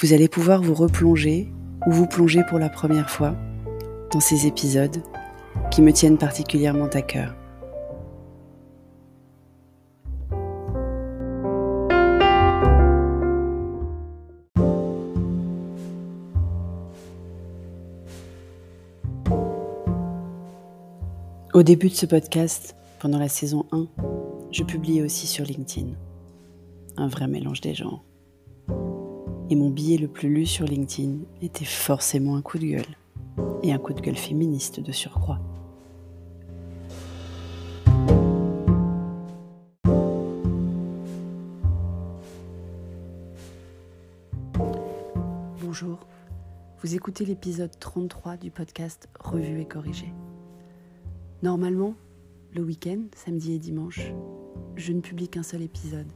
vous allez pouvoir vous replonger ou vous plonger pour la première fois dans ces épisodes qui me tiennent particulièrement à cœur. Au début de ce podcast, pendant la saison 1, je publiais aussi sur LinkedIn. Un vrai mélange des genres. Et mon billet le plus lu sur LinkedIn était forcément un coup de gueule. Et un coup de gueule féministe de surcroît. Bonjour, vous écoutez l'épisode 33 du podcast Revue et corrigé. Normalement, le week-end, samedi et dimanche, je ne publie qu'un seul épisode,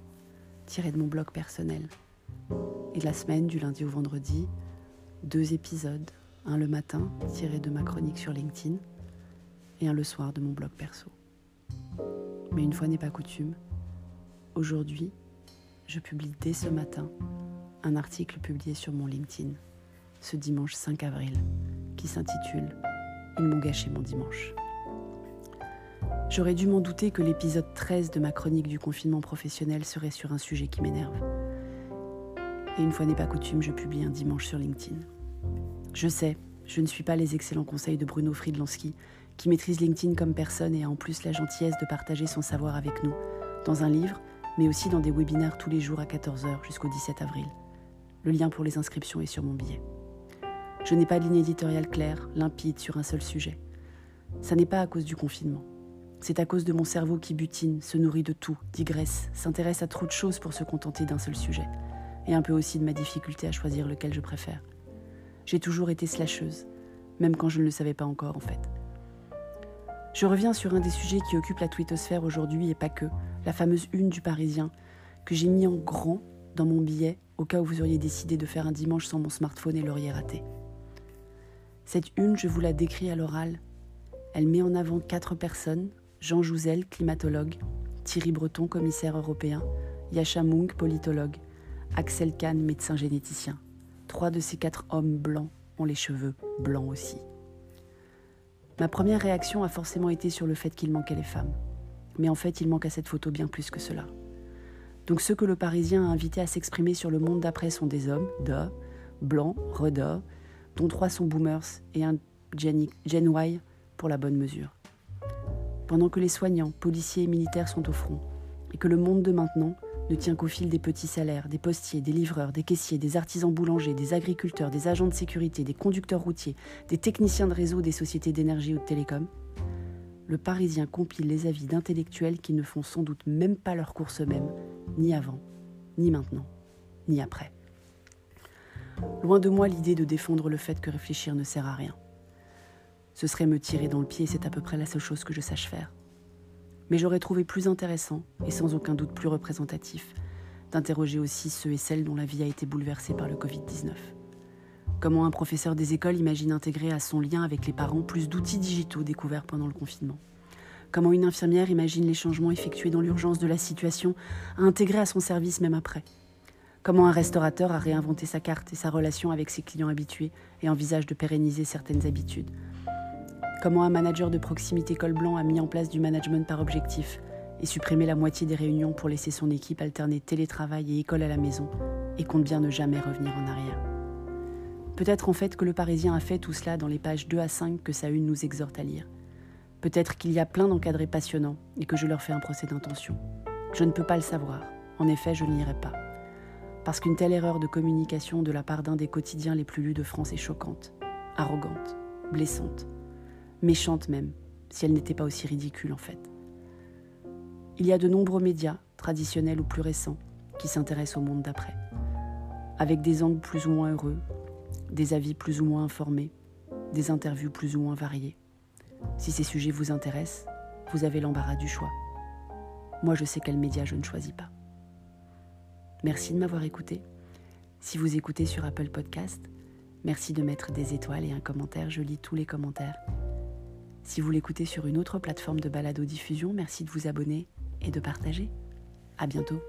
tiré de mon blog personnel. Et la semaine, du lundi au vendredi, deux épisodes, un le matin, tiré de ma chronique sur LinkedIn, et un le soir de mon blog perso. Mais une fois n'est pas coutume, aujourd'hui, je publie dès ce matin un article publié sur mon LinkedIn, ce dimanche 5 avril, qui s'intitule Ils m'ont gâché mon dimanche. J'aurais dû m'en douter que l'épisode 13 de ma chronique du confinement professionnel serait sur un sujet qui m'énerve et une fois n'est pas coutume, je publie un dimanche sur LinkedIn. Je sais, je ne suis pas les excellents conseils de Bruno Friedlansky, qui maîtrise LinkedIn comme personne et a en plus la gentillesse de partager son savoir avec nous, dans un livre, mais aussi dans des webinaires tous les jours à 14h jusqu'au 17 avril. Le lien pour les inscriptions est sur mon billet. Je n'ai pas de ligne éditoriale claire, limpide sur un seul sujet. Ça n'est pas à cause du confinement. C'est à cause de mon cerveau qui butine, se nourrit de tout, digresse, s'intéresse à trop de choses pour se contenter d'un seul sujet et un peu aussi de ma difficulté à choisir lequel je préfère. J'ai toujours été slasheuse, même quand je ne le savais pas encore en fait. Je reviens sur un des sujets qui occupe la twittosphère aujourd'hui et pas que, la fameuse une du Parisien, que j'ai mis en grand dans mon billet au cas où vous auriez décidé de faire un dimanche sans mon smartphone et l'auriez raté. Cette une, je vous la décris à l'oral. Elle met en avant quatre personnes Jean Jouzel, climatologue, Thierry Breton, commissaire européen, Yacha Munk, politologue, Axel Kahn, médecin généticien. Trois de ces quatre hommes blancs ont les cheveux blancs aussi. Ma première réaction a forcément été sur le fait qu'il manquait les femmes. Mais en fait, il manque à cette photo bien plus que cela. Donc ceux que le Parisien a invités à s'exprimer sur le monde d'après sont des hommes, de, blancs, reda, dont trois sont boomers et un Gen pour la bonne mesure. Pendant que les soignants, policiers et militaires sont au front, et que le monde de maintenant ne tient qu'au fil des petits salaires, des postiers, des livreurs, des caissiers, des artisans boulangers, des agriculteurs, des agents de sécurité, des conducteurs routiers, des techniciens de réseau des sociétés d'énergie ou de télécom, le Parisien compile les avis d'intellectuels qui ne font sans doute même pas leur course eux-mêmes, ni avant, ni maintenant, ni après. Loin de moi l'idée de défendre le fait que réfléchir ne sert à rien. Ce serait me tirer dans le pied c'est à peu près la seule chose que je sache faire mais j'aurais trouvé plus intéressant, et sans aucun doute plus représentatif, d'interroger aussi ceux et celles dont la vie a été bouleversée par le Covid-19. Comment un professeur des écoles imagine intégrer à son lien avec les parents plus d'outils digitaux découverts pendant le confinement? Comment une infirmière imagine les changements effectués dans l'urgence de la situation à intégrer à son service même après? Comment un restaurateur a réinventé sa carte et sa relation avec ses clients habitués et envisage de pérenniser certaines habitudes? Comment un manager de proximité col blanc a mis en place du management par objectif et supprimé la moitié des réunions pour laisser son équipe alterner télétravail et école à la maison et compte bien ne jamais revenir en arrière. Peut-être en fait que le Parisien a fait tout cela dans les pages 2 à 5 que sa une nous exhorte à lire. Peut-être qu'il y a plein d'encadrés passionnants et que je leur fais un procès d'intention. Je ne peux pas le savoir. En effet, je ne lirai pas. Parce qu'une telle erreur de communication de la part d'un des quotidiens les plus lus de France est choquante, arrogante, blessante méchante même, si elle n'était pas aussi ridicule en fait. Il y a de nombreux médias, traditionnels ou plus récents, qui s'intéressent au monde d'après. avec des angles plus ou moins heureux, des avis plus ou moins informés, des interviews plus ou moins variées. Si ces sujets vous intéressent, vous avez l'embarras du choix. Moi, je sais quel média je ne choisis pas. Merci de m'avoir écouté. Si vous écoutez sur Apple Podcast, merci de mettre des étoiles et un commentaire. Je lis tous les commentaires. Si vous l'écoutez sur une autre plateforme de balado-diffusion, merci de vous abonner et de partager. À bientôt.